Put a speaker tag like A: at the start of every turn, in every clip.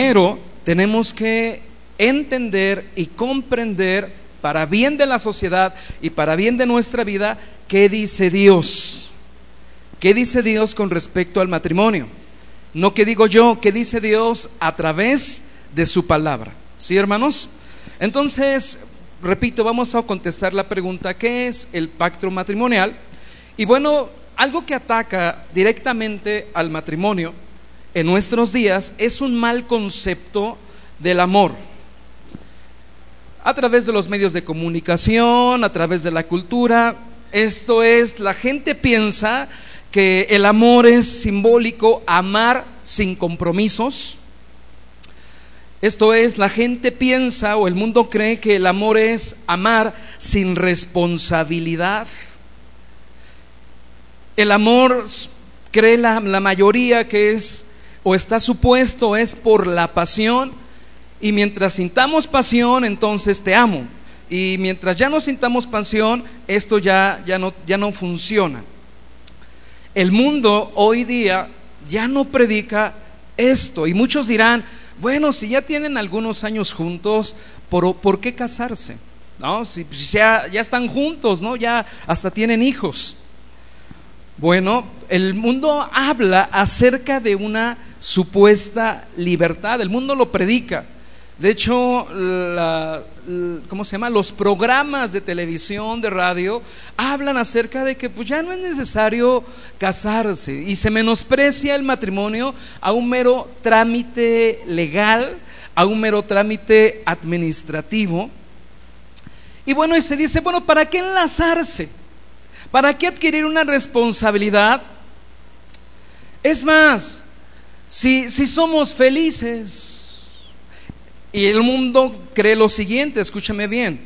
A: Pero tenemos que entender y comprender para bien de la sociedad y para bien de nuestra vida qué dice Dios. ¿Qué dice Dios con respecto al matrimonio? No qué digo yo, qué dice Dios a través de su palabra. ¿Sí, hermanos? Entonces, repito, vamos a contestar la pregunta, ¿qué es el pacto matrimonial? Y bueno, algo que ataca directamente al matrimonio en nuestros días es un mal concepto del amor. A través de los medios de comunicación, a través de la cultura, esto es, la gente piensa que el amor es simbólico, amar sin compromisos. Esto es, la gente piensa o el mundo cree que el amor es amar sin responsabilidad. El amor cree la, la mayoría que es o está supuesto es por la pasión y mientras sintamos pasión entonces te amo y mientras ya no sintamos pasión esto ya, ya, no, ya no funciona. El mundo hoy día ya no predica esto y muchos dirán, bueno, si ya tienen algunos años juntos, ¿por, ¿por qué casarse? ¿No? Si ya, ya están juntos, ¿no? Ya hasta tienen hijos. Bueno, el mundo habla acerca de una supuesta libertad, el mundo lo predica. De hecho, ¿cómo se llama? Los programas de televisión, de radio, hablan acerca de que pues, ya no es necesario casarse y se menosprecia el matrimonio a un mero trámite legal, a un mero trámite administrativo. Y bueno, y se dice, bueno, ¿para qué enlazarse? ¿Para qué adquirir una responsabilidad? Es más, si, si somos felices, y el mundo cree lo siguiente, escúchame bien,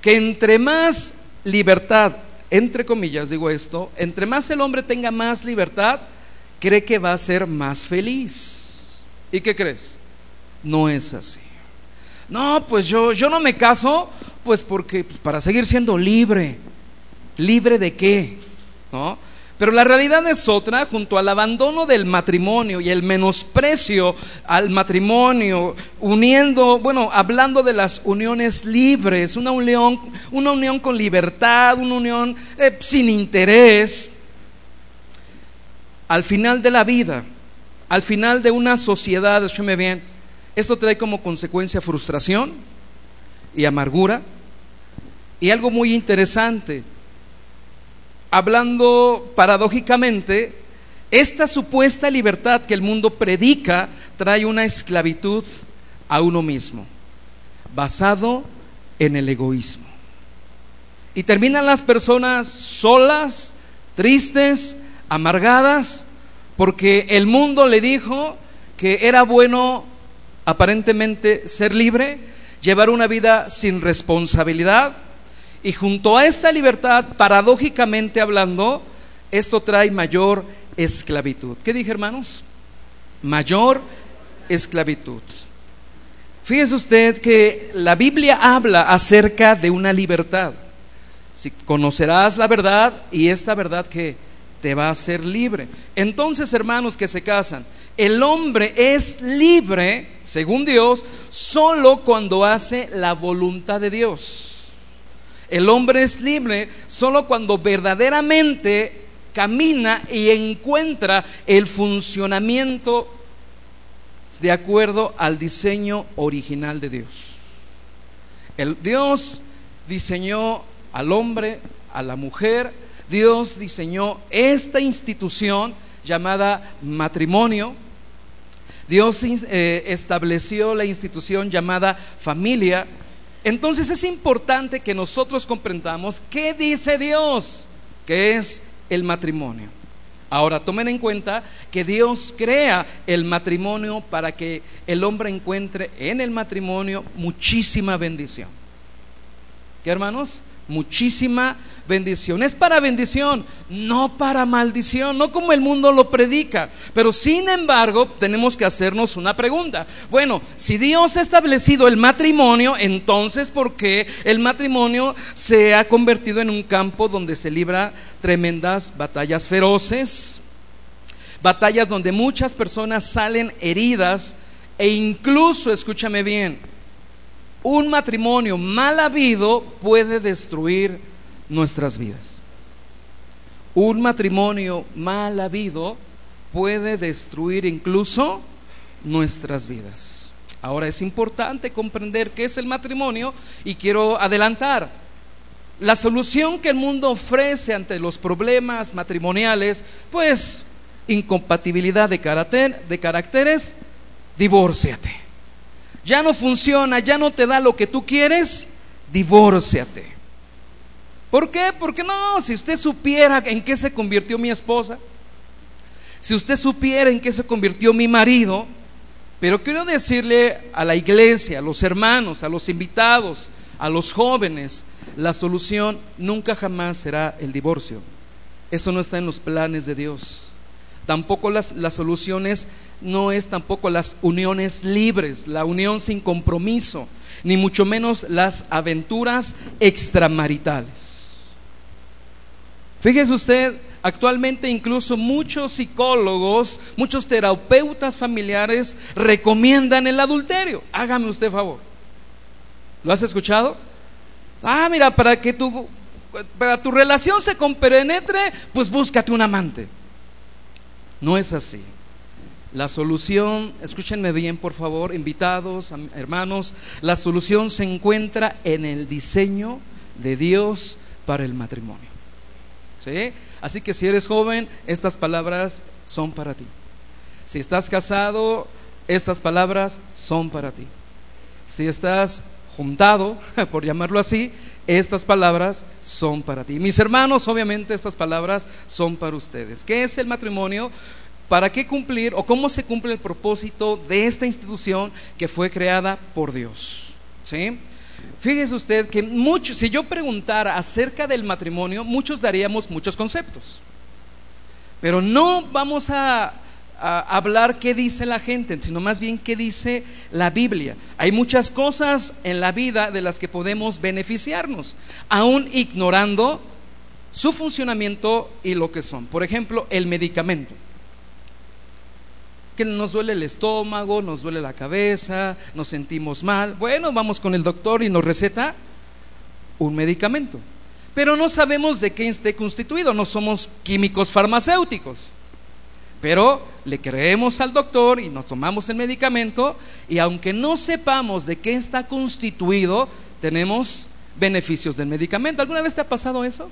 A: que entre más libertad, entre comillas digo esto, entre más el hombre tenga más libertad, cree que va a ser más feliz. ¿Y qué crees? No es así. No, pues yo, yo no me caso, pues porque pues para seguir siendo libre. ¿Libre de qué? ¿No? Pero la realidad es otra, junto al abandono del matrimonio y el menosprecio al matrimonio, uniendo, bueno, hablando de las uniones libres, una unión, una unión con libertad, una unión eh, sin interés, al final de la vida, al final de una sociedad, escúcheme bien, esto trae como consecuencia frustración y amargura. Y algo muy interesante, hablando paradójicamente, esta supuesta libertad que el mundo predica trae una esclavitud a uno mismo, basado en el egoísmo. Y terminan las personas solas, tristes, amargadas, porque el mundo le dijo que era bueno aparentemente ser libre, llevar una vida sin responsabilidad, y junto a esta libertad, paradójicamente hablando, esto trae mayor esclavitud. ¿Qué dije, hermanos? Mayor esclavitud. Fíjese usted que la Biblia habla acerca de una libertad. Si conocerás la verdad y esta verdad que te va a hacer libre. Entonces, hermanos que se casan, el hombre es libre, según Dios, solo cuando hace la voluntad de Dios. El hombre es libre solo cuando verdaderamente camina y encuentra el funcionamiento de acuerdo al diseño original de Dios. El Dios diseñó al hombre, a la mujer, Dios diseñó esta institución llamada matrimonio, Dios eh, estableció la institución llamada familia, entonces es importante que nosotros comprendamos qué dice Dios, que es el matrimonio. Ahora, tomen en cuenta que Dios crea el matrimonio para que el hombre encuentre en el matrimonio muchísima bendición. ¿Qué hermanos? Muchísima bendición. Es para bendición, no para maldición, no como el mundo lo predica. Pero sin embargo, tenemos que hacernos una pregunta. Bueno, si Dios ha establecido el matrimonio, entonces ¿por qué el matrimonio se ha convertido en un campo donde se libra tremendas batallas feroces? Batallas donde muchas personas salen heridas E incluso, escúchame bien, un matrimonio mal habido puede destruir nuestras vidas. Un matrimonio mal habido puede destruir incluso nuestras vidas. Ahora es importante comprender qué es el matrimonio y quiero adelantar. La solución que el mundo ofrece ante los problemas matrimoniales, pues incompatibilidad de, carácter, de caracteres, divórciate. Ya no funciona, ya no te da lo que tú quieres, divórciate. ¿Por qué? Porque no, si usted supiera en qué se convirtió mi esposa, si usted supiera en qué se convirtió mi marido, pero quiero decirle a la iglesia, a los hermanos, a los invitados, a los jóvenes, la solución nunca jamás será el divorcio. Eso no está en los planes de Dios. Tampoco las, las soluciones no es tampoco las uniones libres, la unión sin compromiso, ni mucho menos las aventuras extramaritales. Fíjese usted, Actualmente incluso muchos psicólogos, muchos terapeutas familiares recomiendan el adulterio. Hágame usted favor. ¿Lo has escuchado? Ah, mira, para que tu, para tu relación se compenetre, pues búscate un amante. No es así. La solución, escúchenme bien por favor, invitados, hermanos, la solución se encuentra en el diseño de Dios para el matrimonio. ¿Sí? Así que si eres joven, estas palabras son para ti. Si estás casado, estas palabras son para ti. Si estás juntado, por llamarlo así, estas palabras son para ti. Mis hermanos, obviamente estas palabras son para ustedes. ¿Qué es el matrimonio? ¿Para qué cumplir o cómo se cumple el propósito de esta institución que fue creada por Dios? ¿Sí? Fíjese usted que si yo preguntara acerca del matrimonio, muchos daríamos muchos conceptos. Pero no vamos a, hablar qué dice la gente, sino más bien qué dice la Biblia. Hay muchas cosas en la vida de las que podemos beneficiarnos, aún ignorando su funcionamiento y lo que son. Por ejemplo, el medicamento que nos duele el estómago, nos duele la cabeza, nos sentimos mal. Bueno, vamos con el doctor y nos receta un medicamento. Pero no sabemos de qué esté constituido, no somos químicos farmacéuticos. Pero le creemos al doctor y nos tomamos el medicamento y aunque no sepamos de qué está constituido, tenemos beneficios del medicamento. ¿Alguna vez te ha pasado eso?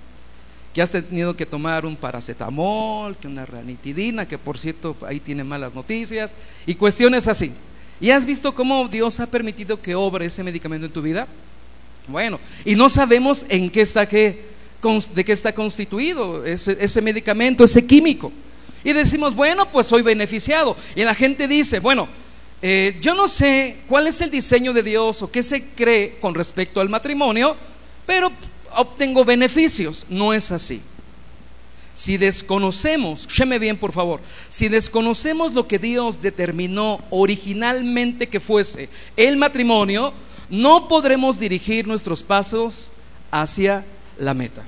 A: que has tenido que tomar un paracetamol, que una ranitidina, que por cierto ahí tiene malas noticias, y cuestiones así. ¿Y has visto cómo Dios ha permitido que obre ese medicamento en tu vida? Bueno, y no sabemos en qué está qué, de qué está constituido ese, ese medicamento, ese químico. Y decimos, bueno, pues soy beneficiado. Y la gente dice, bueno, eh, yo no sé cuál es el diseño de Dios o qué se cree con respecto al matrimonio, pero obtengo beneficios. No es así. Si desconocemos, escúcheme bien por favor, si desconocemos lo que Dios determinó originalmente que fuese el matrimonio, no podremos dirigir nuestros pasos hacia la meta.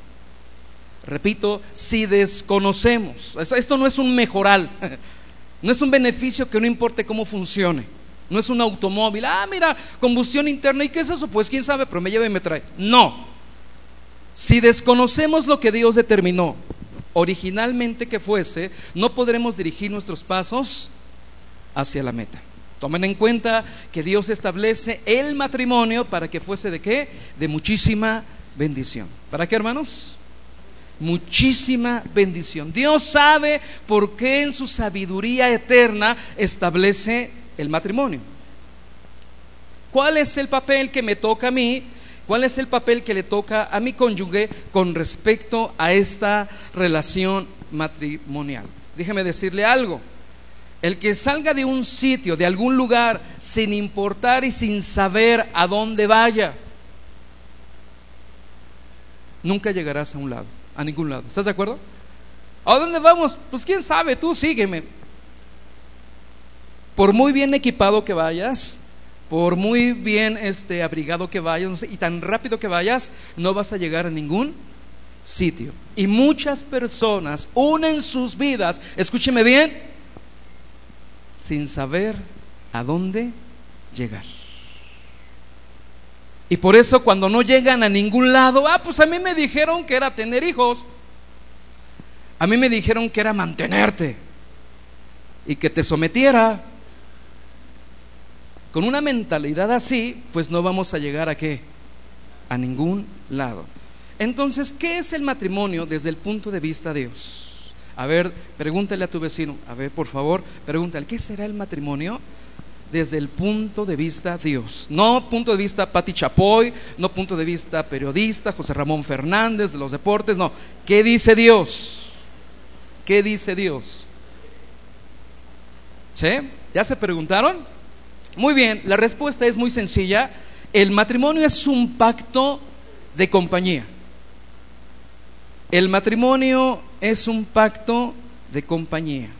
A: Repito, si desconocemos, esto no es un mejoral, no es un beneficio que no importe cómo funcione, no es un automóvil, ah, mira, combustión interna, ¿y qué es eso? Pues quién sabe, pero me lleva y me trae. No, si desconocemos lo que Dios determinó originalmente que fuese, no podremos dirigir nuestros pasos hacia la meta. Tomen en cuenta que Dios establece el matrimonio para que fuese de qué? De muchísima bendición. ¿Para qué, hermanos? Muchísima bendición. Dios sabe por qué en su sabiduría eterna establece el matrimonio. ¿Cuál es el papel que me toca a mí ¿Cuál es el papel que le toca a mi cónyuge con respecto a esta relación matrimonial? Déjeme decirle algo. El que salga de un sitio, de algún lugar, sin importar y sin saber a dónde vaya, nunca llegarás a un lado, a ningún lado. ¿Estás de acuerdo? ¿A dónde vamos? Pues quién sabe, tú sígueme. Por muy bien equipado que vayas, por muy bien este, abrigado que vayas y tan rápido que vayas, no vas a llegar a ningún sitio. Y muchas personas unen sus vidas, escúcheme bien, sin saber a dónde llegar. Y por eso cuando no llegan a ningún lado, ah, pues a mí me dijeron que era tener hijos. A mí me dijeron que era mantenerte y que te sometiera. Con una mentalidad así, pues no vamos a llegar a qué? A ningún lado. Entonces, ¿qué es el matrimonio desde el punto de vista de Dios? A ver, pregúntale a tu vecino, a ver, por favor, pregúntale, ¿qué será el matrimonio? Desde el punto de vista Dios. No punto de vista Pati Chapoy, no punto de vista periodista, José Ramón Fernández de los deportes, no. ¿Qué dice Dios? ¿Qué dice Dios? ¿Sí? ¿Ya se preguntaron? Muy bien, la respuesta es muy sencilla. El matrimonio es un pacto de compañía. El matrimonio es un pacto de compañía.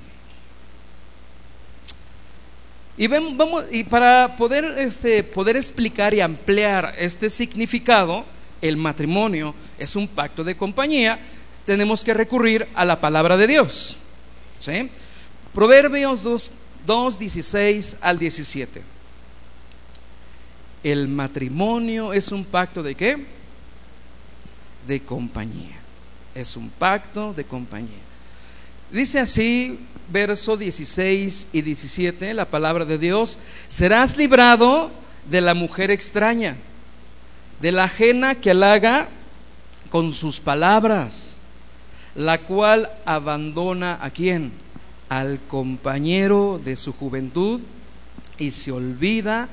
A: Y, para poder, este, poder explicar y ampliar este significado, el matrimonio es un pacto de compañía, tenemos que recurrir a la palabra de Dios. ¿sí? Proverbios 2, 2, 16 al 17. El matrimonio es un pacto de qué? De compañía. Es un pacto de compañía. Dice así verso 16 y 17, la palabra de Dios, serás librado de la mujer extraña, de la ajena que halaga con sus palabras, la cual abandona a quién? Al compañero de su juventud y se olvida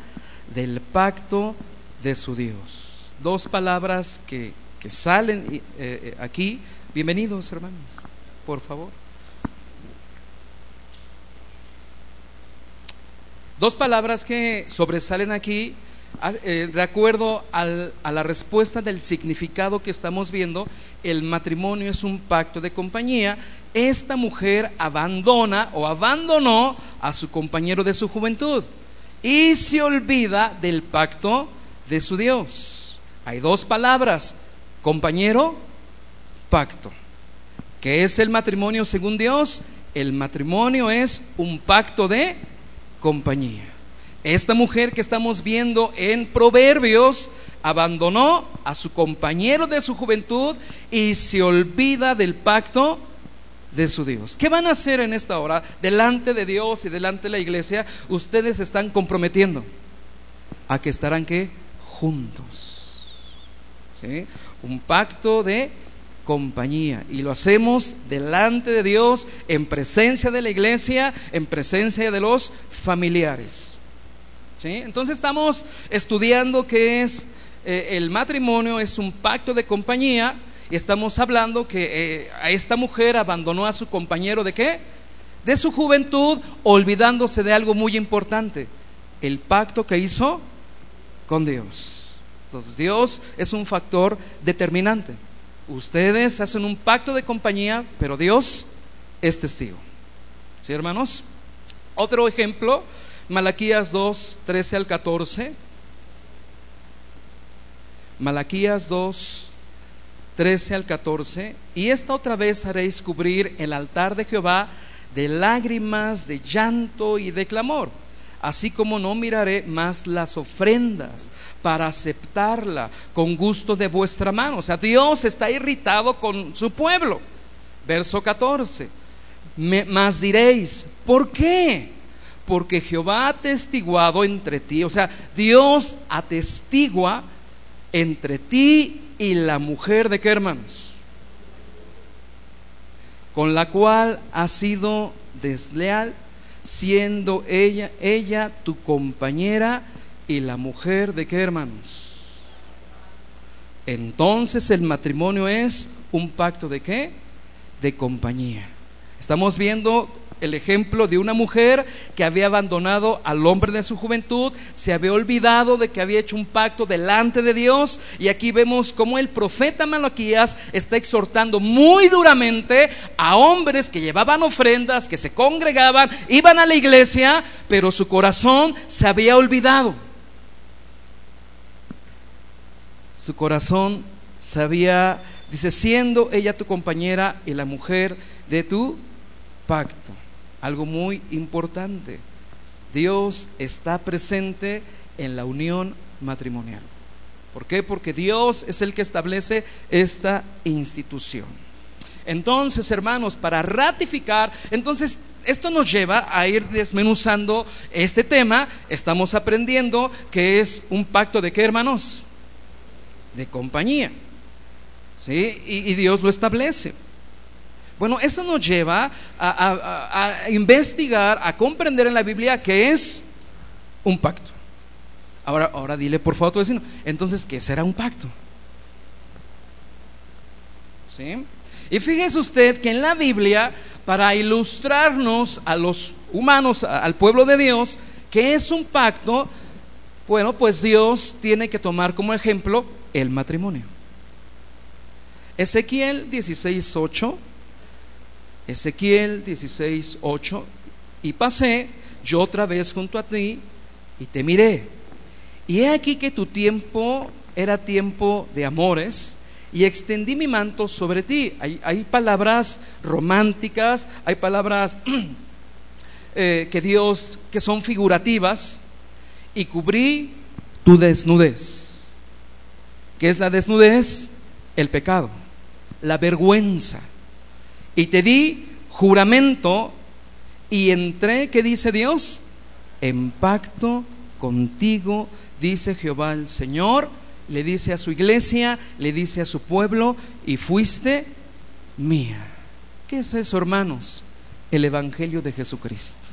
A: del pacto de su Dios. Dos palabras que, que salen eh, eh, aquí. Bienvenidos, hermanos, por favor. Dos palabras que sobresalen aquí ah, eh, de acuerdo a la respuesta del significado que estamos viendo, el matrimonio es un pacto de compañía. Esta mujer abandona o abandonó a su compañero de su juventud y se olvida del pacto de su Dios. Hay dos palabras, compañero, pacto. ¿Qué es el matrimonio según Dios? El matrimonio es un pacto de compañía. Esta mujer que estamos viendo en Proverbios abandonó a su compañero de su juventud y se olvida del pacto de su Dios. ¿Qué van a hacer en esta hora delante de Dios y delante de la iglesia? Ustedes están comprometiendo a que estarán que juntos. ¿Sí? Un pacto de compañía. Y lo hacemos delante de Dios, en presencia de la iglesia, en presencia de los familiares. ¿Sí? Entonces estamos estudiando qué es eh, el matrimonio, es un pacto de compañía, y estamos hablando que eh, a esta mujer abandonó a su compañero de qué? De su juventud, olvidándose de algo muy importante, el pacto que hizo con Dios. Entonces Dios es un factor determinante. Ustedes hacen un pacto de compañía, pero Dios es testigo. ¿Sí, hermanos? Otro ejemplo, Malaquías 2, 13 al 14. Malaquías 2, 13 al 14. Y esta otra vez haréis cubrir el altar de Jehová de lágrimas, de llanto y de clamor así como no miraré más las ofrendas para aceptarla con gusto de vuestra mano. O sea, Dios está irritado con su pueblo. Verso 14. más diréis, ¿por qué? Porque Jehová ha atestiguado entre ti, o sea, Dios atestigua entre ti y la mujer de qué hermanos? Con la cual ha sido desleal siendo ella, ella tu compañera y la mujer de qué hermanos. Entonces el matrimonio es un pacto de qué? De compañía. Estamos viendo el ejemplo de una mujer que había abandonado al hombre de su juventud, se había olvidado de que había hecho un pacto delante de Dios y aquí vemos cómo el profeta Malaquías está exhortando muy duramente a hombres que llevaban ofrendas, que se congregaban, iban a la iglesia, pero su corazón se había olvidado. Su corazón se había, dice, siendo ella tu compañera y la mujer de tu pacto algo muy importante. Dios está presente en la unión matrimonial. ¿Por qué? Porque Dios es el que establece esta institución. Entonces, hermanos, para ratificar, entonces esto nos lleva a ir desmenuzando este tema. Estamos aprendiendo que es un pacto de qué, hermanos? De compañía. ¿Sí? Y, Dios lo establece. Bueno, eso nos lleva a, investigar, a comprender en la Biblia que es un pacto. Ahora, ahora dile por favor a tu vecino, entonces, ¿qué será un pacto? ¿Sí? Y fíjese usted que en la Biblia, para ilustrarnos a los humanos, al pueblo de Dios, que es un pacto, bueno, pues Dios tiene que tomar como ejemplo el matrimonio. Ezequiel 16:8, Ezequiel 16:8, y pasé yo otra vez junto a ti y te miré. Y he aquí que tu tiempo era tiempo de amores y extendí mi manto sobre ti. Hay, palabras románticas, hay palabras eh, que Dios, que son figurativas, y cubrí tu desnudez. ¿Qué es la desnudez? El pecado, la vergüenza. Y te di juramento y entré, ¿qué dice Dios? En pacto contigo, dice Jehová el Señor le dice a su iglesia, le dice a su pueblo, y fuiste mía. ¿Qué es eso, hermanos? El Evangelio de Jesucristo.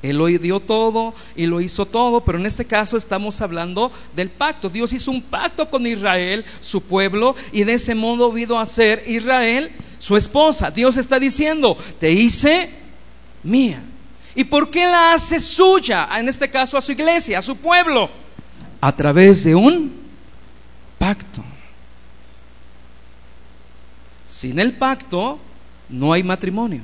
A: Él lo dio todo y lo hizo todo, pero en este caso estamos hablando del pacto. Dios hizo un pacto con Israel, su pueblo, y de ese modo vino a ser Israel su esposa. Dios está diciendo, te hice mía. ¿Y por qué la hace suya? En este caso a su iglesia, a su pueblo a través de un pacto. Sin el pacto no hay matrimonio.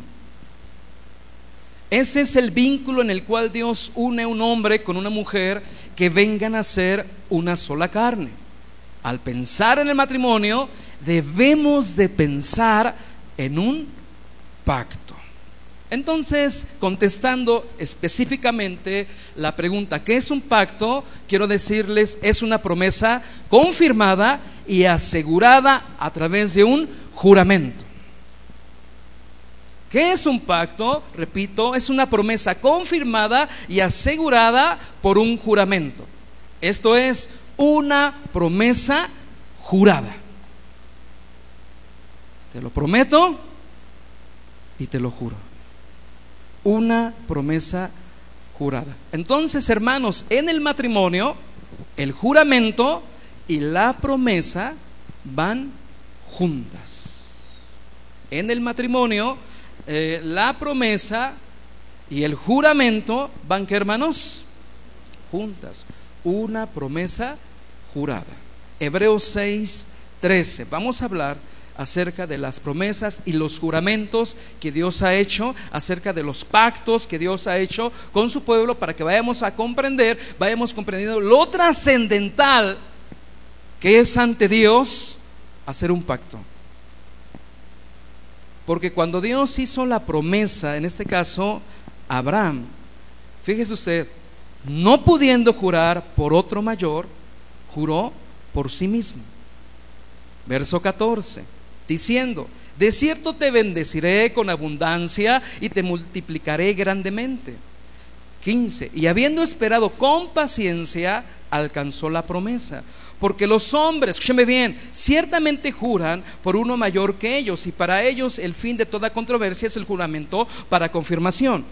A: Ese es el vínculo en el cual Dios une un hombre con una mujer que vengan a ser una sola carne. Al pensar en el matrimonio, debemos de pensar en un pacto. Entonces, contestando específicamente la pregunta, ¿qué es un pacto? Quiero decirles, es una promesa confirmada y asegurada a través de un juramento. ¿Qué es un pacto? Repito, es una promesa confirmada y asegurada por un juramento. Esto es una promesa jurada. Te lo prometo y te lo juro una promesa jurada. Entonces, hermanos, en el matrimonio, el juramento y la promesa van juntas. En el matrimonio, eh, la promesa y el juramento van, ¿qué hermanos? Juntas. Una promesa jurada. Hebreos 6, 13. Vamos a hablar acerca de las promesas y los juramentos que Dios ha hecho, acerca de los pactos que Dios ha hecho con su pueblo, para que vayamos a comprender, vayamos comprendiendo lo trascendental que es ante Dios hacer un pacto. Porque cuando Dios hizo la promesa, en este caso, Abraham, fíjese usted, no pudiendo jurar por otro mayor, juró por sí mismo. Verso 14 diciendo, de cierto te bendeciré con abundancia y te multiplicaré grandemente. 15. Y habiendo esperado con paciencia, alcanzó la promesa. Porque los hombres, escúcheme bien, ciertamente juran por uno mayor que ellos, y para ellos el fin de toda controversia es el juramento para confirmación.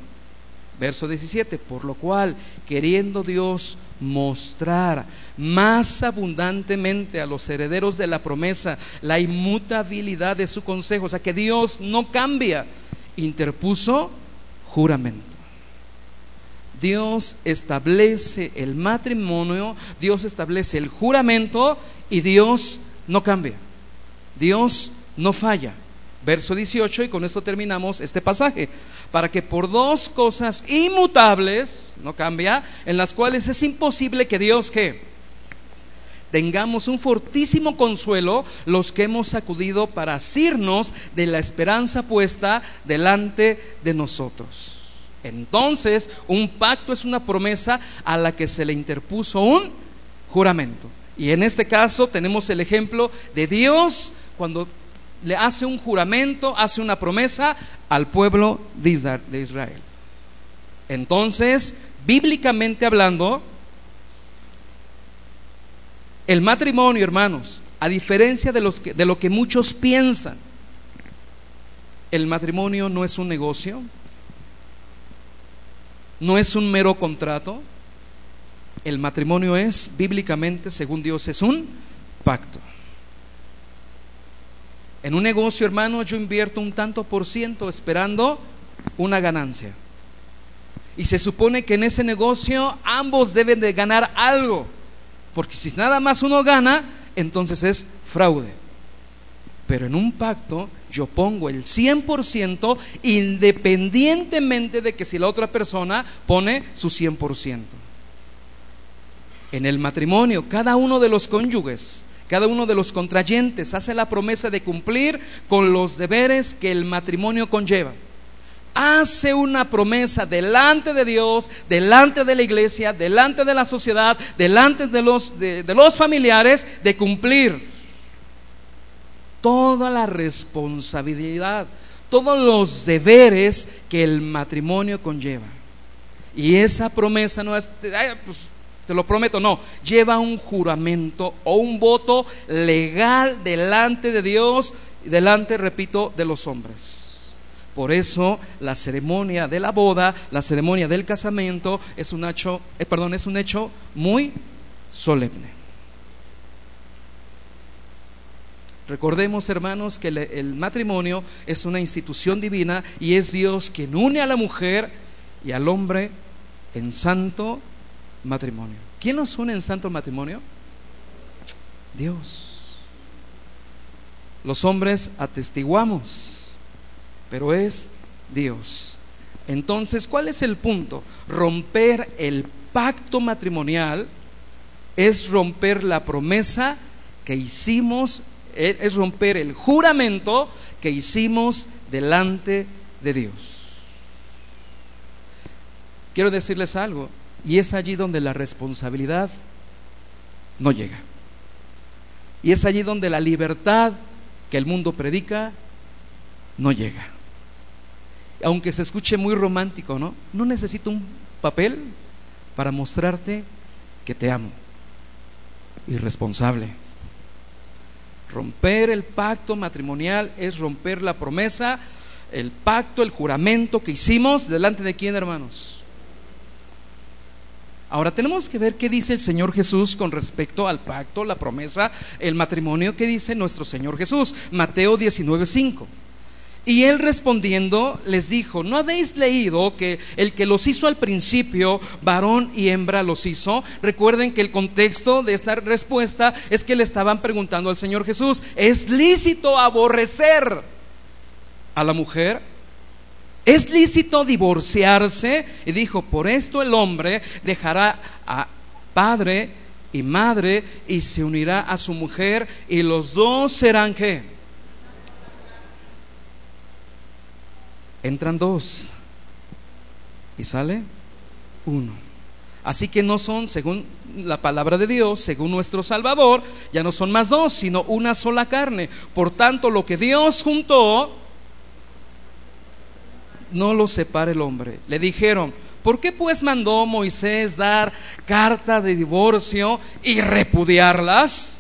A: Verso 17, por lo cual, queriendo Dios mostrar más abundantemente a los herederos de la promesa la inmutabilidad de su consejo, o sea que Dios no cambia, interpuso juramento. Dios establece el matrimonio, Dios establece el juramento y Dios no cambia. Dios no falla. Verso 18 y con esto terminamos este pasaje para que por dos cosas inmutables, no cambia, en las cuales es imposible que Dios que tengamos un fortísimo consuelo los que hemos acudido para asirnos de la esperanza puesta delante de nosotros. Entonces, un pacto es una promesa a la que se le interpuso un juramento. Y en este caso tenemos el ejemplo de Dios cuando le hace un juramento, hace una promesa al pueblo de Israel. Entonces, bíblicamente hablando, el matrimonio, hermanos, a diferencia de, los de lo que muchos piensan, el matrimonio no es un negocio, no es un mero contrato. El matrimonio es, bíblicamente, según Dios, es un pacto. En un negocio, hermano, yo invierto un tanto por ciento esperando una ganancia. Y se supone que en ese negocio ambos deben de ganar algo. Porque si nada más uno gana, entonces es fraude. Pero en un pacto yo pongo el 100% independientemente de que si la otra persona pone su 100%. En el matrimonio, cada uno de los cónyuges, cada uno de los contrayentes hace la promesa de cumplir con los deberes que el matrimonio conlleva. Hace una promesa delante de Dios, delante de la iglesia, delante de la sociedad, delante de los, de, los familiares, de cumplir toda la responsabilidad, todos los deberes que el matrimonio conlleva. Y esa promesa no es, te lo prometo, no, lleva un juramento o un voto legal delante de Dios, delante, repito, de los hombres. Por eso la ceremonia de la boda, la ceremonia del casamiento es un hecho, eh, perdón, es un hecho muy solemne. Recordemos, hermanos, que el matrimonio es una institución divina y es Dios quien une a la mujer y al hombre en santo matrimonio. ¿Quién nos une en santo matrimonio? Dios. Los hombres atestiguamos, pero es Dios. Entonces, ¿cuál es el punto? Romper el pacto matrimonial es romper la promesa que hicimos es romper el juramento que hicimos delante de Dios. Quiero decirles algo, y es allí donde la responsabilidad no llega. Y es allí donde la libertad que el mundo predica no llega. Aunque se escuche muy romántico, ¿no? No necesito un papel para mostrarte que te amo. Irresponsable. Romper el pacto matrimonial es romper la promesa, el pacto, el juramento que hicimos delante de quién, hermanos. Ahora tenemos que ver qué dice el Señor Jesús con respecto al pacto, la promesa, el matrimonio que dice nuestro Señor Jesús. Mateo 19:5. Y él respondiendo les dijo, ¿no habéis leído que el que los hizo al principio, varón y hembra los hizo? Recuerden que el contexto de esta respuesta es que le estaban preguntando al Señor Jesús, ¿es lícito aborrecer a la mujer? ¿Es lícito divorciarse? Y dijo, por esto el hombre dejará a padre y madre y se unirá a su mujer y los dos serán qué? entran dos y sale uno. Así que no son, según la palabra de Dios, según nuestro Salvador, ya no son más dos, sino una sola carne. Por tanto, lo que Dios juntó, no lo separa el hombre. Le dijeron, ¿por qué pues mandó Moisés dar carta de divorcio y repudiarlas?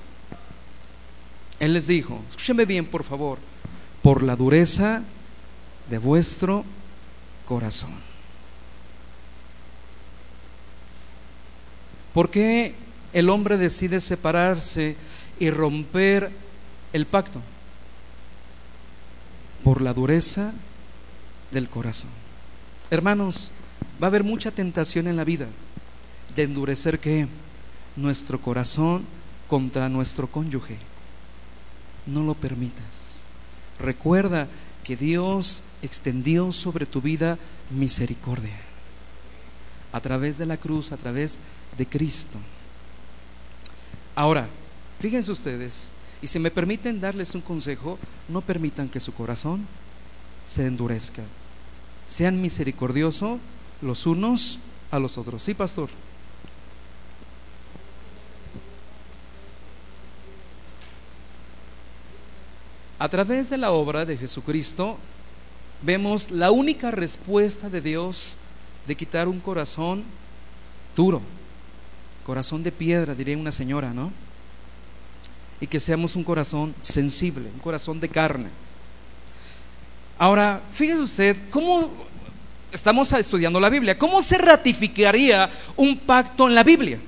A: Él les dijo, escúcheme bien por favor, por la dureza de vuestro corazón. ¿Por qué el hombre decide separarse y romper el pacto? Por la dureza del corazón. Hermanos, va a haber mucha tentación en la vida de endurecer que nuestro corazón contra nuestro cónyuge. No lo permitas. Recuerda que Dios extendió sobre tu vida misericordia. A través de la cruz, a través de Cristo. Ahora, fíjense ustedes, y si me permiten darles un consejo, no permitan que su corazón se endurezca. Sean misericordiosos los unos a los otros. Sí, pastor. A través de la obra de Jesucristo vemos la única respuesta de Dios de quitar un corazón duro, corazón de piedra, diría una señora, ¿no? Y que seamos un corazón sensible, un corazón de carne. Ahora, fíjese usted, ¿cómo estamos estudiando la Biblia? ¿Cómo se ratificaría un pacto en la Biblia?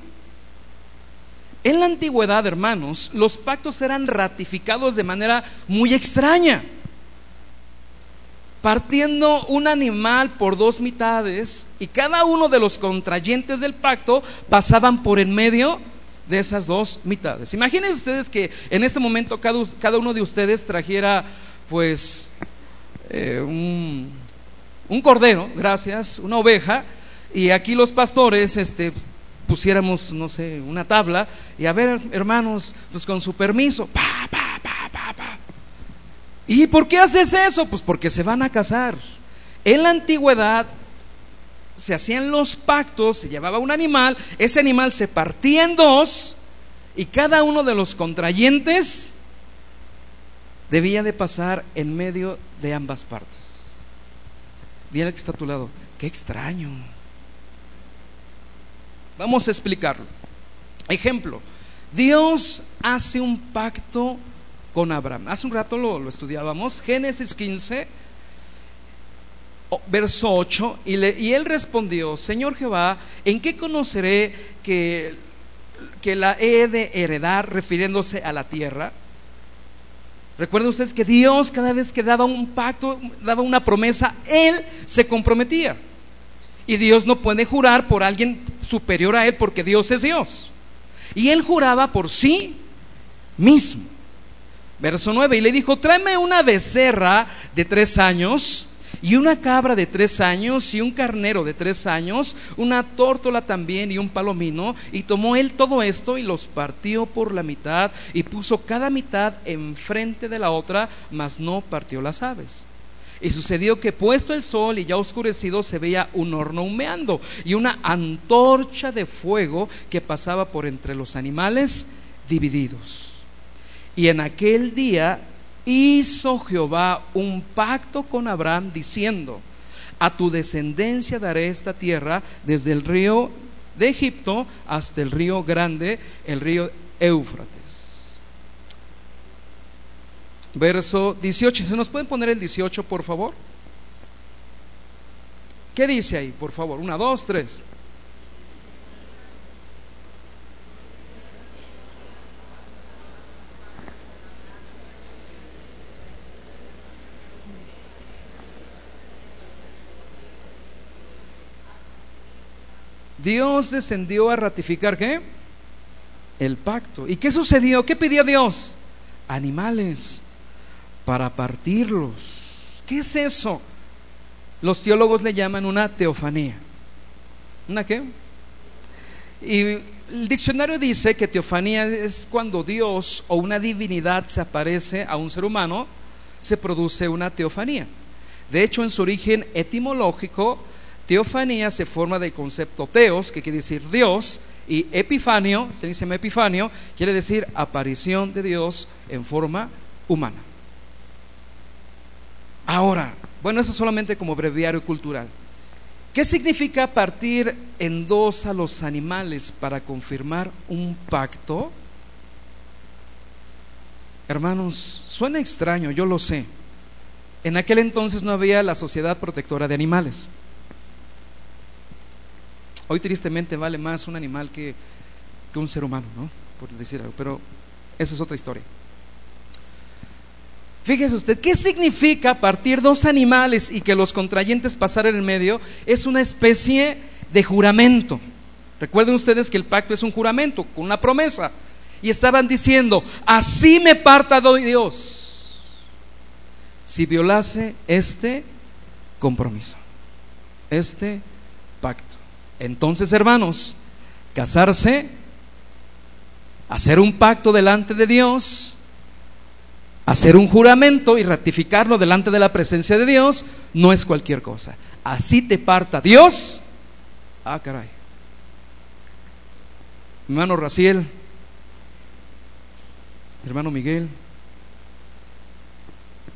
A: En la antigüedad, hermanos, los pactos eran ratificados de manera muy extraña. Partiendo un animal por dos mitades y cada uno de los contrayentes del pacto pasaban por en medio de esas dos mitades. Imagínense ustedes que en este momento cada, uno de ustedes trajera pues eh, un, un cordero, gracias, una oveja, y aquí los pastores este, pusiéramos, no sé, una tabla y a ver, hermanos, pues con su permiso, pa, pa, pa, pa, pa. ¿Y por qué haces eso? Pues porque se van a casar. En la antigüedad se hacían los pactos, se llevaba un animal, ese animal se partía en dos y cada uno de los contrayentes debía de pasar en medio de ambas partes. Dile que está a tu lado, qué extraño. Vamos a explicarlo. Ejemplo, Dios hace un pacto con Abraham. Hace un rato lo, estudiábamos, Génesis 15, verso 8, y, y él respondió, Señor Jehová, ¿en qué conoceré que, que la he de heredar refiriéndose a la tierra? Recuerden ustedes que Dios cada vez que daba un pacto, daba una promesa, Él se comprometía. Y Dios no puede jurar por alguien superior a Él porque Dios es Dios. Y Él juraba por sí mismo. Verso 9, y le dijo, tráeme una becerra de tres años y una cabra de tres años y un carnero de tres años, una tórtola también y un palomino. Y tomó él todo esto y los partió por la mitad y puso cada mitad enfrente de la otra, mas no partió las aves. Y sucedió que puesto el sol y ya oscurecido se veía un horno humeando y una antorcha de fuego que pasaba por entre los animales divididos. Y en aquel día hizo Jehová un pacto con Abraham diciendo, a tu descendencia daré esta tierra desde el río de Egipto hasta el río grande, el río Éufrates verso 18. ¿Se nos pueden poner el 18, por favor? ¿Qué dice ahí, por favor? Una, dos, tres. Dios descendió a ratificar qué? El pacto. ¿Y qué sucedió? ¿Qué pidió Dios? Animales para partirlos. ¿Qué es eso? Los teólogos le llaman una teofanía. ¿Una qué? Y el diccionario dice que teofanía es cuando Dios o una divinidad se aparece a un ser humano, se produce una teofanía. De hecho, en su origen etimológico, teofanía se forma del concepto teos, que quiere decir Dios, y epifanio, se dice epifanio, quiere decir aparición de Dios en forma humana. Ahora, bueno, eso solamente como breviario cultural. ¿Qué significa partir en dos a los animales para confirmar un pacto? Hermanos, suena extraño, yo lo sé. En aquel entonces no había la sociedad protectora de animales. Hoy tristemente vale más un animal que, que un ser humano, ¿no? Por decir algo, pero esa es otra historia. Fíjese usted, ¿qué significa partir dos animales y que los contrayentes pasaran en medio? Es una especie de juramento. Recuerden ustedes que el pacto es un juramento, con una promesa. Y estaban diciendo, así me parta doy Dios si violase este compromiso, este. Entonces, hermanos, casarse, hacer un pacto delante de Dios, hacer un juramento y ratificarlo delante de la presencia de Dios no es cualquier cosa. así te parta Dios. Ah, caray. Hermano Raciel, hermano Miguel,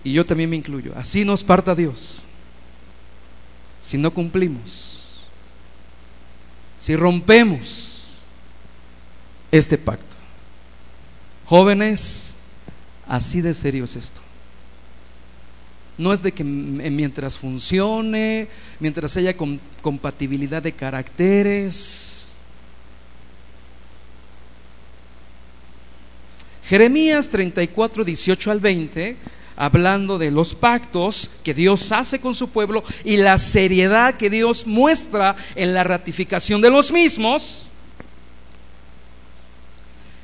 A: y yo también me incluyo. Así nos parta Dios. Si no cumplimos, si rompemos este pacto. Jóvenes, así de serio es esto. No es de que mientras funcione, mientras haya compatibilidad de caracteres. Jeremías 34, 18 al 20, hablando de los pactos que Dios hace con su pueblo y la seriedad que Dios muestra en la ratificación de los mismos.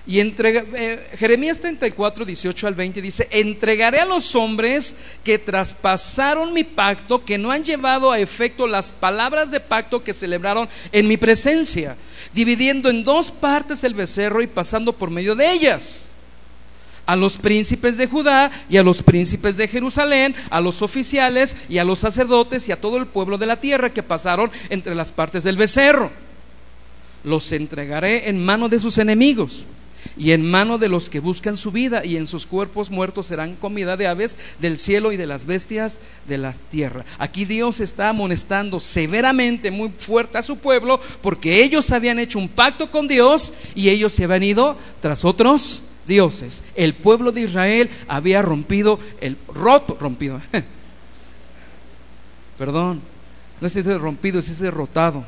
A: Y entrega, eh, Jeremías 34, 18 al 20 dice, entregaré a los hombres que traspasaron mi pacto, que no han llevado a efecto las palabras de pacto que celebraron en mi presencia, dividiendo en dos partes el becerro y pasando por medio de ellas. A los príncipes de Judá y a los príncipes de Jerusalén, a los oficiales y a los sacerdotes y a todo el pueblo de la tierra que pasaron entre las partes del becerro. Los entregaré en mano de sus enemigos y en mano de los que buscan su vida, y en sus cuerpos muertos serán comida de aves del cielo y de las bestias de la tierra. Aquí Dios está amonestando severamente, muy fuerte a su pueblo, porque ellos habían hecho un pacto con Dios y ellos se habían ido tras otros dioses. El pueblo de Israel había rompido el roto, rompido. Perdón, no es ese rompido, es ese rotado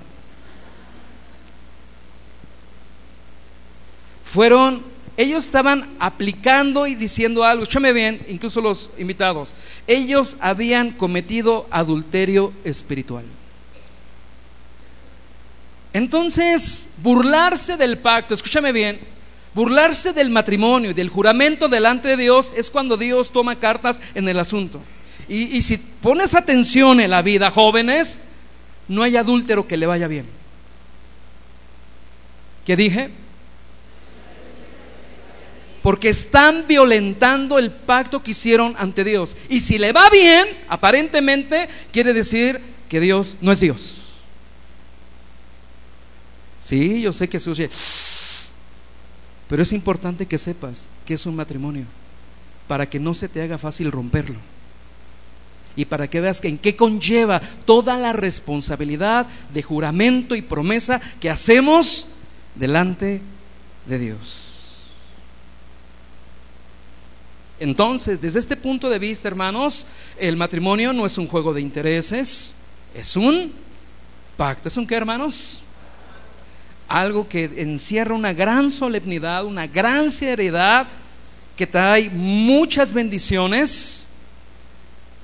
A: fueron, ellos estaban aplicando y diciendo algo, escúchame bien, incluso los invitados, ellos habían cometido adulterio espiritual. Entonces, burlarse del pacto, escúchame bien, burlarse del matrimonio y del juramento delante de Dios es cuando Dios toma cartas en el asunto. Y, si pones atención en la vida, jóvenes, no hay adúltero que le vaya bien. ¿Qué dije? porque están violentando el pacto que hicieron ante Dios. Y si le va bien, aparentemente quiere decir que Dios no es Dios. Sí, yo sé que oye, pero es importante que sepas que es un matrimonio, para que no se te haga fácil romperlo. Y para que veas que en qué conlleva toda la responsabilidad de juramento y promesa que hacemos delante de Dios. Entonces, desde este punto de vista, hermanos, el matrimonio no es un juego de intereses, es un pacto. ¿Es un qué, hermanos? Algo que encierra una gran solemnidad, una gran seriedad, que trae muchas bendiciones,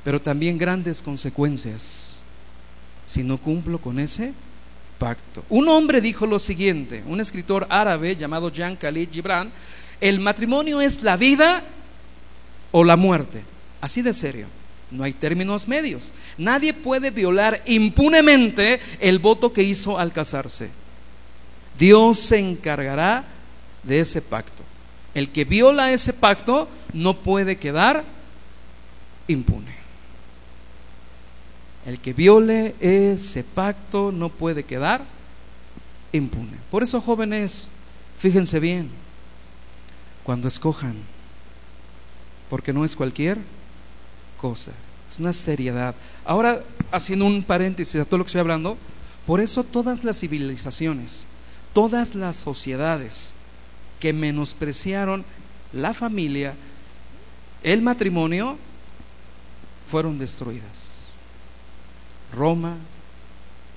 A: pero también grandes consecuencias si no cumplo con ese pacto. Un hombre dijo lo siguiente, un escritor árabe llamado Jean Khalid Gibran, el matrimonio es la vida o la muerte. Así de serio. No hay términos medios. Nadie puede violar impunemente el voto que hizo al casarse. Dios se encargará de ese pacto. El que viola ese pacto no puede quedar impune. El que viole ese pacto no puede quedar impune. Por eso, jóvenes, fíjense bien, cuando escojan porque no es cualquier cosa, es una seriedad. Ahora, haciendo un paréntesis a todo lo que estoy hablando, por eso todas las civilizaciones, todas las sociedades que menospreciaron la familia, el matrimonio, fueron destruidas. Roma,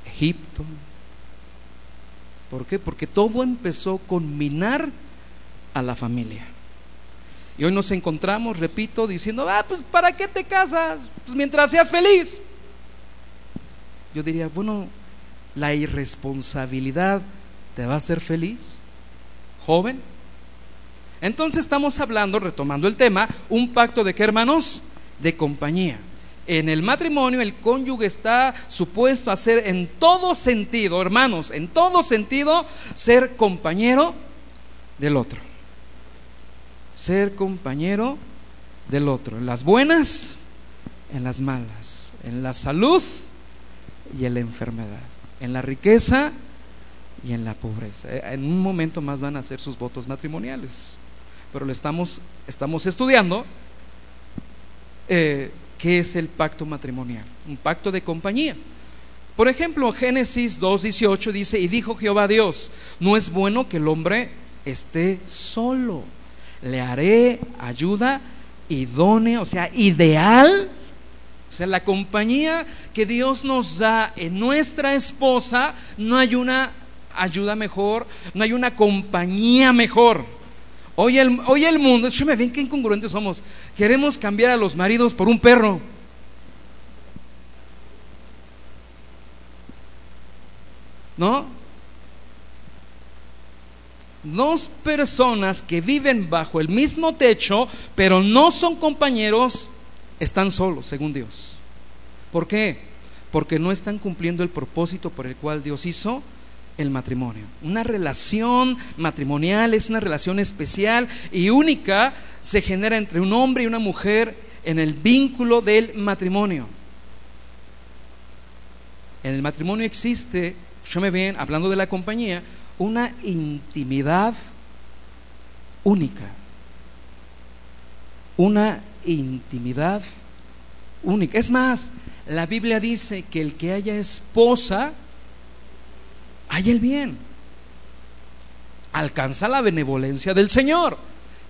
A: Egipto. ¿Por qué? Porque todo empezó con minar a la familia. Y hoy nos encontramos, repito, diciendo, ah, pues ¿para qué te casas? Pues mientras seas feliz. Yo diría, bueno, la irresponsabilidad te va a hacer feliz, joven. Entonces estamos hablando, retomando el tema, un pacto de qué hermanos? De compañía. En el matrimonio el cónyuge está supuesto a ser en todo sentido, hermanos, en todo sentido, ser compañero del otro ser compañero del otro, en las buenas, en las malas, en la salud y en la enfermedad, en la riqueza y en la pobreza. Eh, en un momento más van a hacer sus votos matrimoniales, pero lo estamos, estamos estudiando eh, qué es el pacto matrimonial, un pacto de compañía. Por ejemplo, Génesis 2.18 dice, y dijo Jehová Dios, no es bueno que el hombre esté solo, le haré ayuda idónea, o sea, ideal. O sea, la compañía que Dios nos da en nuestra esposa, no hay una ayuda mejor, no hay una compañía mejor. Hoy el, hoy el mundo, yo me ven qué incongruentes somos. Queremos cambiar a los maridos por un perro. ¿No? Dos personas que viven bajo el mismo techo, pero no son compañeros, están solos, según Dios. ¿Por qué? Porque no están cumpliendo el propósito por el cual Dios hizo el matrimonio. Una relación matrimonial es una relación especial y única, se genera entre un hombre y una mujer en el vínculo del matrimonio. En el matrimonio existe yo me ven, hablando de la compañía, una intimidad única. Una intimidad única. Es más, la Biblia dice que el que haya esposa, haya el bien. Alcanza la benevolencia del Señor.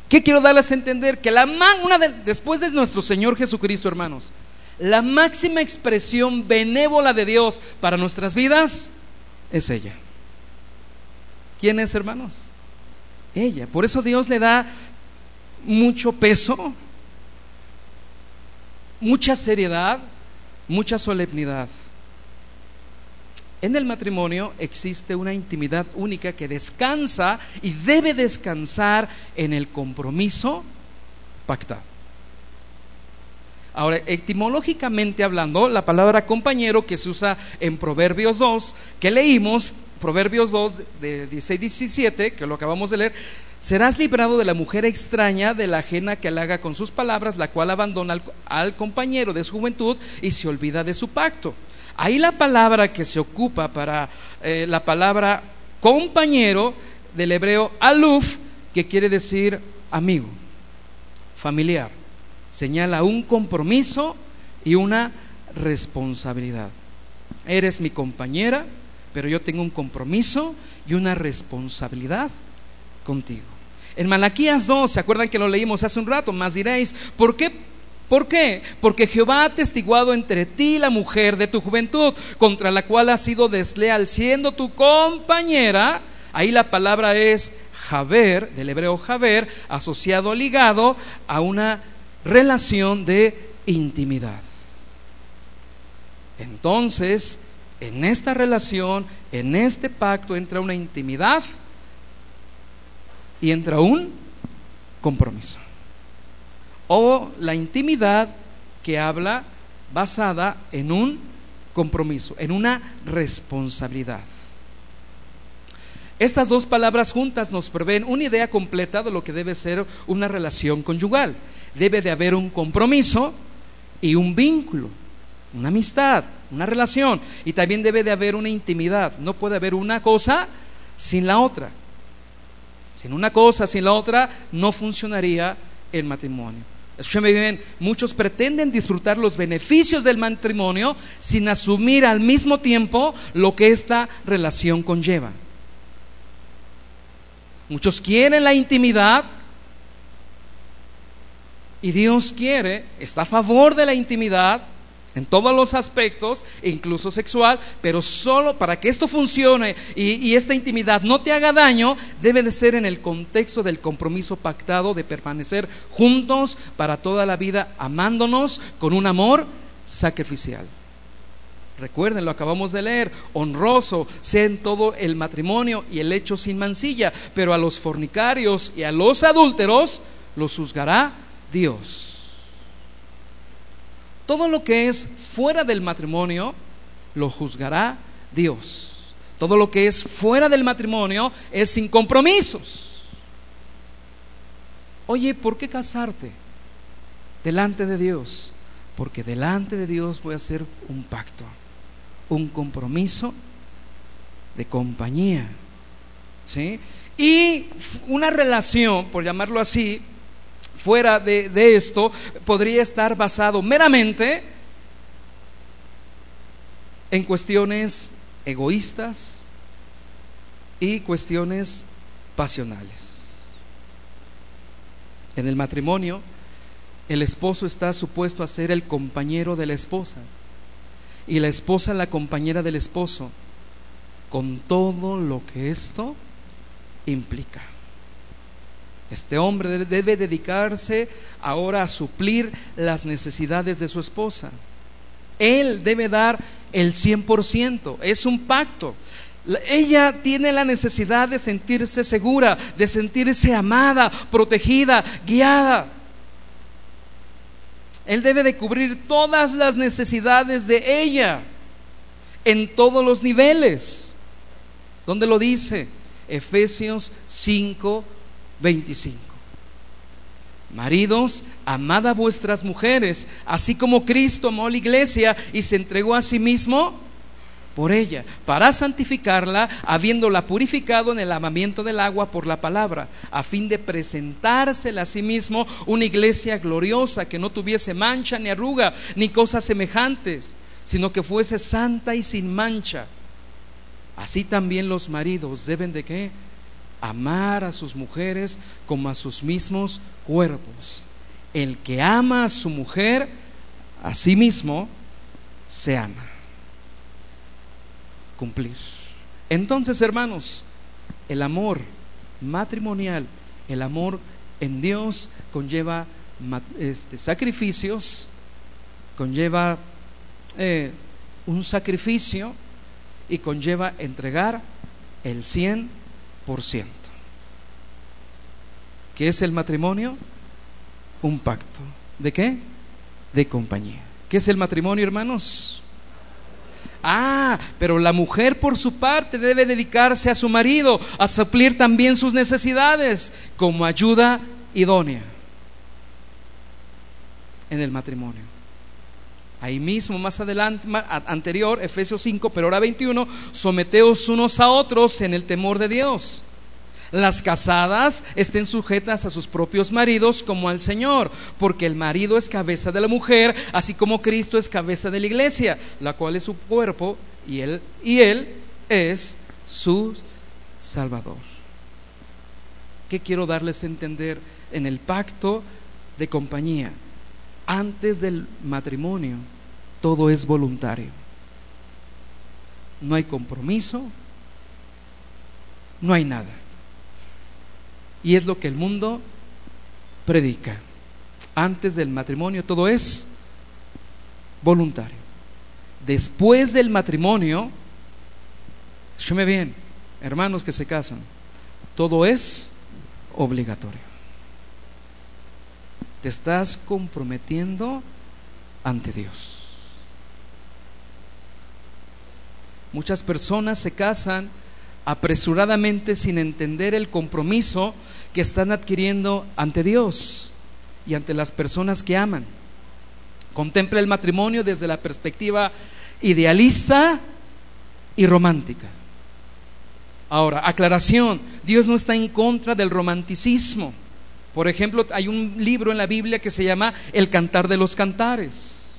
A: ¿Qué quiero darles a entender? Que la una después de nuestro Señor Jesucristo, hermanos, la máxima expresión benévola de Dios para nuestras vidas es ella. ¿Quién es, hermanos? Ella. Por eso Dios le da mucho peso, mucha seriedad, mucha solemnidad. En el matrimonio existe una intimidad única que descansa y debe descansar en el compromiso pactado. Ahora, etimológicamente hablando, la palabra compañero que se usa en Proverbios 2, que leímos, Proverbios 2 de 16 17, que lo acabamos de leer, serás librado de la mujer extraña, de la ajena que halaga con sus palabras, la cual abandona al, compañero de su juventud y se olvida de su pacto. Ahí la palabra que se ocupa para eh, la palabra compañero del hebreo aluf, que quiere decir amigo, familiar señala un compromiso y una responsabilidad. Eres mi compañera, pero yo tengo un compromiso y una responsabilidad contigo. En Malaquías 2, ¿se acuerdan que lo leímos hace un rato? Más diréis, ¿por qué? ¿Por qué? Porque Jehová ha testiguado entre ti la mujer de tu juventud, contra la cual has sido desleal, siendo tu compañera. Ahí la palabra es Javer, del hebreo Javer, asociado, ligado a una relación de intimidad. Entonces, en esta relación, en este pacto, entra una intimidad y entra un compromiso. O la intimidad que habla basada en un compromiso, en una responsabilidad. Estas dos palabras juntas nos proveen una idea completa de lo que debe ser una relación conyugal debe de haber un compromiso y un vínculo, una amistad, una relación. Y también debe de haber una intimidad. No puede haber una cosa sin la otra. Sin una cosa, sin la otra, no funcionaría el matrimonio. Escúchame bien, muchos pretenden disfrutar los beneficios del matrimonio sin asumir al mismo tiempo lo que esta relación conlleva. Muchos quieren la intimidad, y Dios quiere, está a favor de la intimidad en todos los aspectos, incluso sexual, pero solo para que esto funcione y, esta intimidad no te haga daño, debe de ser en el contexto del compromiso pactado de permanecer juntos para toda la vida, amándonos con un amor sacrificial. Recuerden, lo acabamos de leer, honroso sea en todo el matrimonio y el hecho sin mancilla, pero a los fornicarios y a los adúlteros los juzgará Dios. Todo lo que es fuera del matrimonio lo juzgará Dios. Todo lo que es fuera del matrimonio es sin compromisos. Oye, ¿por qué casarte delante de Dios? Porque delante de Dios voy a hacer un pacto, un compromiso de compañía. ¿sí? Y una relación, por llamarlo así, fuera de, de esto, podría estar basado meramente en cuestiones egoístas y cuestiones pasionales. En el matrimonio, el esposo está supuesto a ser el compañero de la esposa y la esposa la compañera del esposo, con todo lo que esto implica. Este hombre debe dedicarse ahora a suplir las necesidades de su esposa. Él debe dar el 100%, es un pacto. Ella tiene la necesidad de sentirse segura, de sentirse amada, protegida, guiada. Él debe de cubrir todas las necesidades de ella en todos los niveles. ¿Dónde lo dice? Efesios 5, 25. Maridos, amad a vuestras mujeres, así como Cristo amó la iglesia y se entregó a sí mismo por ella, para santificarla, habiéndola purificado en el amamiento del agua por la palabra, a fin de presentársela a sí mismo una iglesia gloriosa, que no tuviese mancha ni arruga, ni cosas semejantes, sino que fuese santa y sin mancha. Así también los maridos deben de qué? Amar a sus mujeres como a sus mismos cuerpos. El que ama a su mujer, a sí mismo, se ama cumplir. Entonces, hermanos, el amor matrimonial, el amor en Dios conlleva este, sacrificios, conlleva eh, un sacrificio y conlleva entregar el 100%. ¿Qué es el matrimonio? Un pacto. ¿De qué? De compañía. ¿Qué es el matrimonio, hermanos? Ah, pero la mujer por su parte debe dedicarse a su marido, a suplir también sus necesidades como ayuda idónea en el matrimonio. Ahí mismo, más adelante, anterior, Efesios 5, pero ahora 21, someteos unos a otros en el temor de Dios. Las casadas estén sujetas a sus propios maridos como al Señor, porque el marido es cabeza de la mujer, así como Cristo es cabeza de la iglesia, la cual es su cuerpo y él y él es su salvador. ¿Qué quiero darles a entender en el pacto de compañía? Antes del matrimonio todo es voluntario. No hay compromiso, no hay nada. Y es lo que el mundo predica. Antes del matrimonio todo es voluntario. Después del matrimonio, escúcheme bien, hermanos que se casan, todo es obligatorio. Te estás comprometiendo ante Dios. Muchas personas se casan apresuradamente sin entender el compromiso que están adquiriendo ante Dios y ante las personas que aman. Contempla el matrimonio desde la perspectiva idealista y romántica. Ahora, aclaración, Dios no está en contra del romanticismo. Por ejemplo, hay un libro en la Biblia que se llama El Cantar de los Cantares.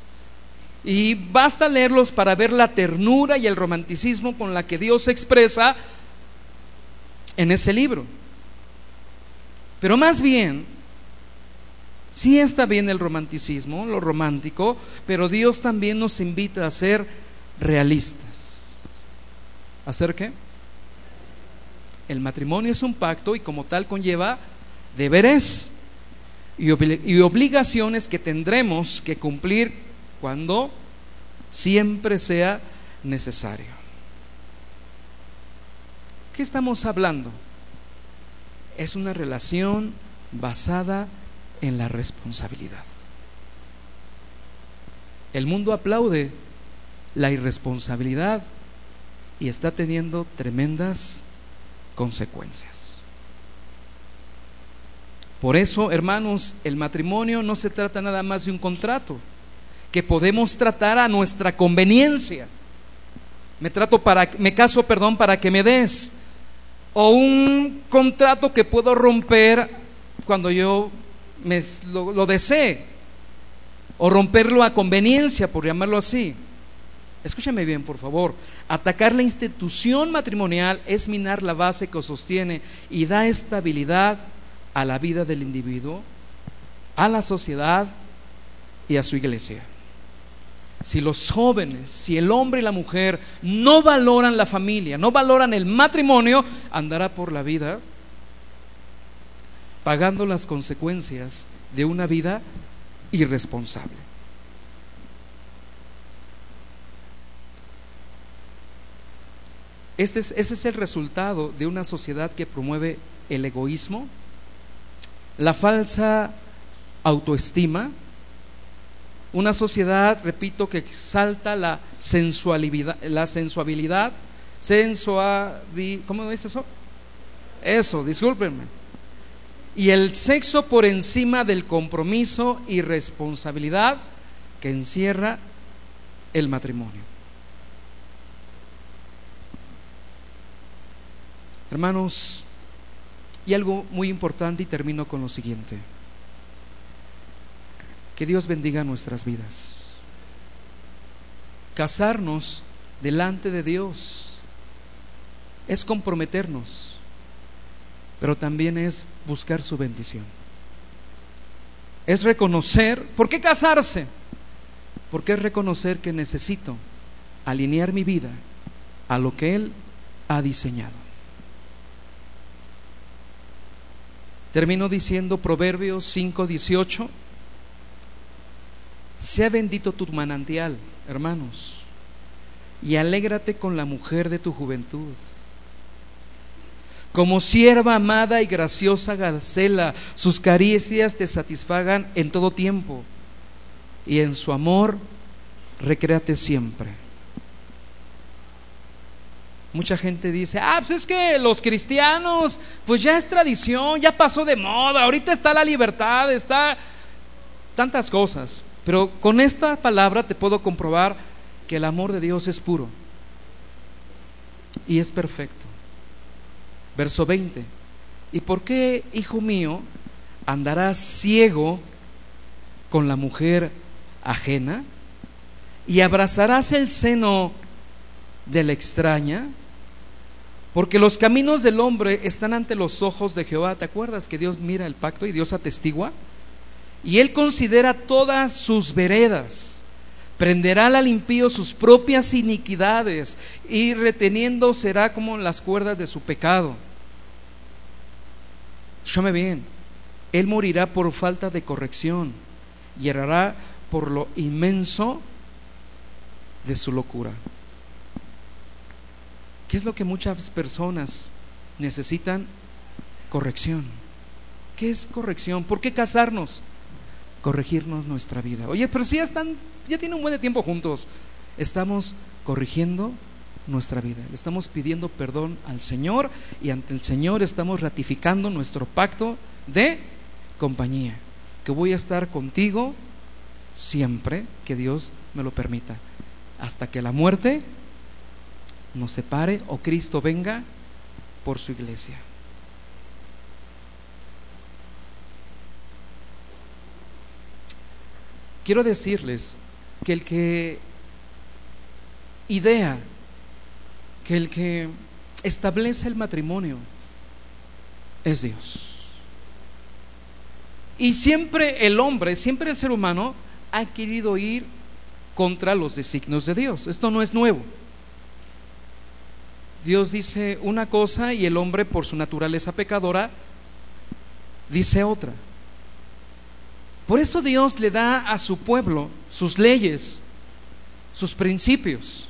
A: Y basta leerlos para ver la ternura y el romanticismo con la que Dios expresa en ese libro. Pero más bien, sí está bien el romanticismo, lo romántico, pero Dios también nos invita a ser realistas. ¿A ser qué? El matrimonio es un pacto y como tal conlleva deberes y, obligaciones que tendremos que cumplir cuando siempre sea necesario. ¿Qué estamos hablando? Es una relación basada en la responsabilidad. El mundo aplaude la irresponsabilidad y está teniendo tremendas consecuencias. Por eso, hermanos, el matrimonio no se trata nada más de un contrato que podemos tratar a nuestra conveniencia. Me trato para me caso, perdón, para que me des o un contrato que puedo romper cuando yo me, lo, desee o romperlo a conveniencia, por llamarlo así. Escúchame bien, por favor. Atacar la institución matrimonial es minar la base que sostiene y da estabilidad a la vida del individuo, a la sociedad y a su iglesia. Si los jóvenes, si el hombre y la mujer no valoran la familia, no valoran el matrimonio, andará por la vida pagando las consecuencias de una vida irresponsable. Este es, ese es el resultado de una sociedad que promueve el egoísmo, la falsa autoestima, una sociedad, repito, que exalta la sensualidad, la sensualidad, ¿cómo dice eso? Eso, discúlpenme. Y el sexo por encima del compromiso y responsabilidad que encierra el matrimonio. Hermanos, y algo muy importante y termino con lo siguiente. Que Dios bendiga nuestras vidas. Casarnos delante de Dios es comprometernos, pero también es buscar su bendición. Es reconocer, ¿por qué casarse? Porque es reconocer que necesito alinear mi vida a lo que Él ha diseñado. Termino diciendo Proverbios 5:18. Sea bendito tu manantial, hermanos, y alégrate con la mujer de tu juventud. Como sierva amada y graciosa Garcela, sus caricias te satisfagan en todo tiempo, y en su amor recréate siempre. Mucha gente dice, ah, pues es que los cristianos, pues ya es tradición, ya pasó de moda, ahorita está la libertad, está tantas cosas. Pero con esta palabra te puedo comprobar que el amor de Dios es puro y es perfecto. Verso 20. ¿Y por qué, hijo mío, andarás ciego con la mujer ajena y abrazarás el seno de la extraña? Porque los caminos del hombre están ante los ojos de Jehová. ¿Te acuerdas que Dios mira el pacto y Dios atestigua? Y Él considera todas sus veredas. Prenderá al impío sus propias iniquidades y reteniendo será como las cuerdas de su pecado. Escúchame bien. Él morirá por falta de corrección y errará por lo inmenso de su locura. ¿Qué es lo que muchas personas necesitan? Corrección. ¿Qué es corrección? ¿Por qué casarnos? Corregirnos nuestra vida. Oye, pero si ya están, ya tienen un buen tiempo juntos, estamos corrigiendo nuestra vida. Le estamos pidiendo perdón al Señor y ante el Señor estamos ratificando nuestro pacto de compañía, que voy a estar contigo siempre que Dios me lo permita, hasta que la muerte nos separe o Cristo venga por su iglesia. Quiero decirles que el que idea, que el que establece el matrimonio es Dios. Y siempre el hombre, siempre el ser humano ha querido ir contra los designios de Dios. Esto no es nuevo. Dios dice una cosa y el hombre por su naturaleza pecadora dice otra. Por eso Dios le da a su pueblo sus leyes, sus principios,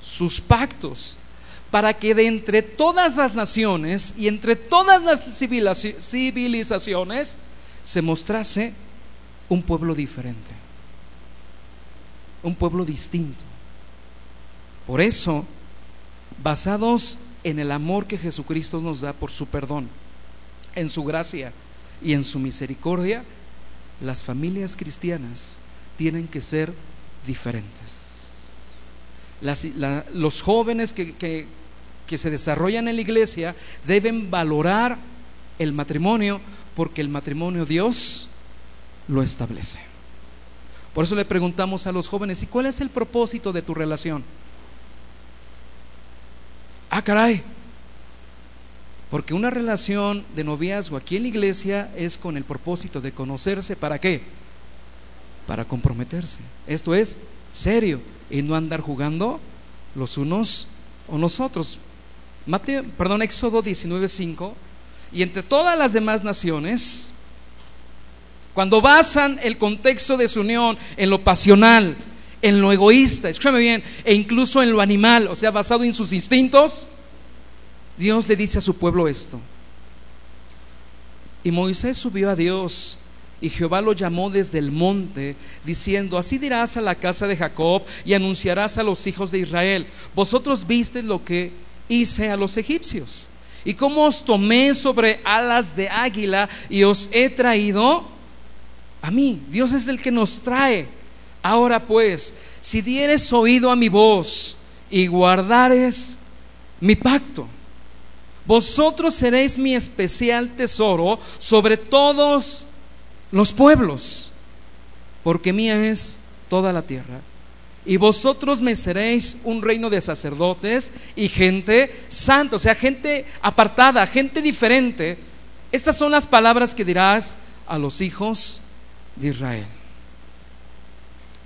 A: sus pactos, para que de entre todas las naciones y entre todas las civilizaciones se mostrase un pueblo diferente, un pueblo distinto. Por eso basados en el amor que Jesucristo nos da por su perdón, en su gracia y en su misericordia, las familias cristianas tienen que ser diferentes. los jóvenes que, que se desarrollan en la iglesia deben valorar el matrimonio porque el matrimonio Dios lo establece. Por eso le preguntamos a los jóvenes, ¿y cuál es el propósito de tu relación? Ah, caray. Porque una relación de noviazgo aquí en la iglesia es con el propósito de conocerse. ¿Para qué? Para comprometerse. Esto es serio y no andar jugando los unos o nosotros. Mateo, perdón, Éxodo 19:5 y entre todas las demás naciones, cuando basan el contexto de su unión en lo pasional, en lo egoísta, escúchame bien, e incluso en lo animal, o sea, basado en sus instintos, Dios le dice a su pueblo esto. Y Moisés subió a Dios y Jehová lo llamó desde el monte, diciendo, así dirás a la casa de Jacob y anunciarás a los hijos de Israel, vosotros visteis lo que hice a los egipcios y cómo os tomé sobre alas de águila y os he traído a mí. Dios es el que nos trae. Ahora pues, si dieres oído a mi voz y guardares mi pacto, vosotros seréis mi especial tesoro sobre todos los pueblos, porque mía es toda la tierra y vosotros me seréis un reino de sacerdotes y gente santa, o sea, gente apartada, gente diferente. Estas son las palabras que dirás a los hijos de Israel.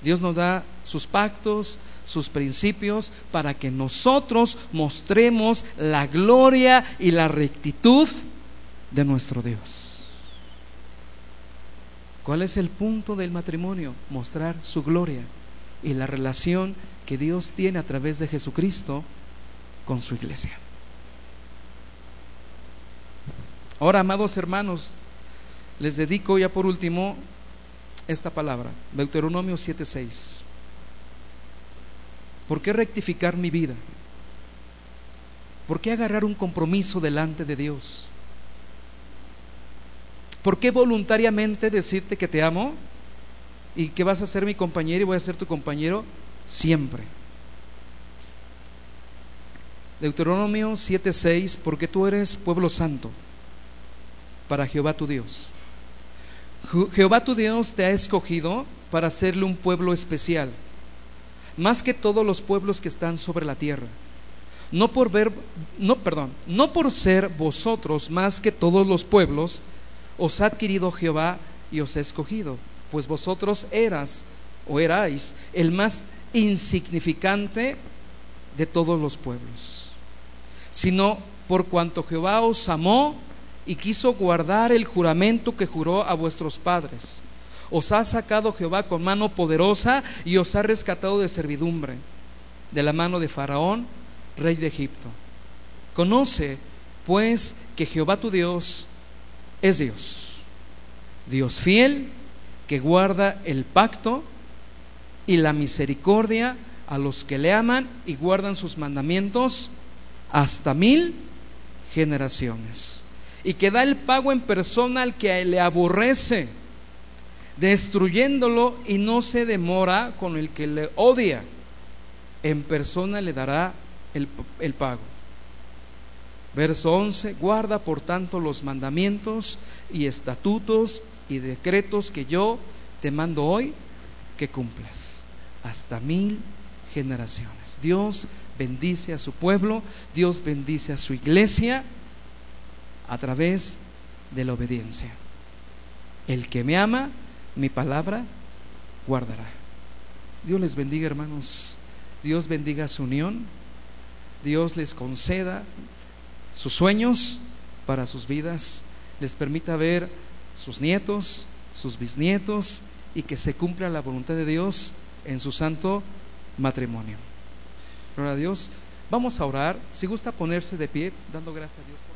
A: Dios nos da sus pactos, sus principios, para que nosotros mostremos la gloria y la rectitud de nuestro Dios. ¿Cuál es el punto del matrimonio? Mostrar su gloria y la relación que Dios tiene a través de Jesucristo con su iglesia. Ahora, amados hermanos, les dedico ya por último esta palabra, Deuteronomio 7:6. ¿Por qué rectificar mi vida? ¿Por qué agarrar un compromiso delante de Dios? ¿Por qué voluntariamente decirte que te amo? y que vas a ser mi compañero y voy a ser tu compañero siempre. Deuteronomio 7:6, porque tú eres pueblo santo para Jehová tu Dios. Jehová tu Dios te ha escogido para hacerle un pueblo especial, más que todos los pueblos que están sobre la tierra. No por ver, no, perdón, no por ser vosotros más que todos los pueblos, os ha adquirido Jehová y os ha escogido pues vosotros eras o erais el más insignificante de todos los pueblos, sino por cuanto Jehová os amó y quiso guardar el juramento que juró a vuestros padres. Os ha sacado Jehová con mano poderosa y os ha rescatado de servidumbre, de la mano de Faraón, rey de Egipto. Conoce, pues, que Jehová tu Dios es Dios, Dios fiel que guarda el pacto y la misericordia a los que le aman y guardan sus mandamientos hasta mil generaciones. Y que da el pago en persona al que le aborrece, destruyéndolo y no se demora con el que le odia. En persona le dará el, el pago. Verso 11, guarda por tanto los mandamientos y estatutos y decretos que yo te mando hoy que cumplas hasta mil generaciones. Dios bendice a su pueblo, Dios bendice a su iglesia a través de la obediencia. El que me ama, mi palabra guardará. Dios les bendiga, hermanos. Dios bendiga su unión. Dios les conceda sus sueños para sus vidas. Les permita ver sus nietos, sus bisnietos y que se cumpla la voluntad de Dios en su santo matrimonio. Gloria a Dios. Vamos a orar. Si gusta ponerse de pie, dando gracias a Dios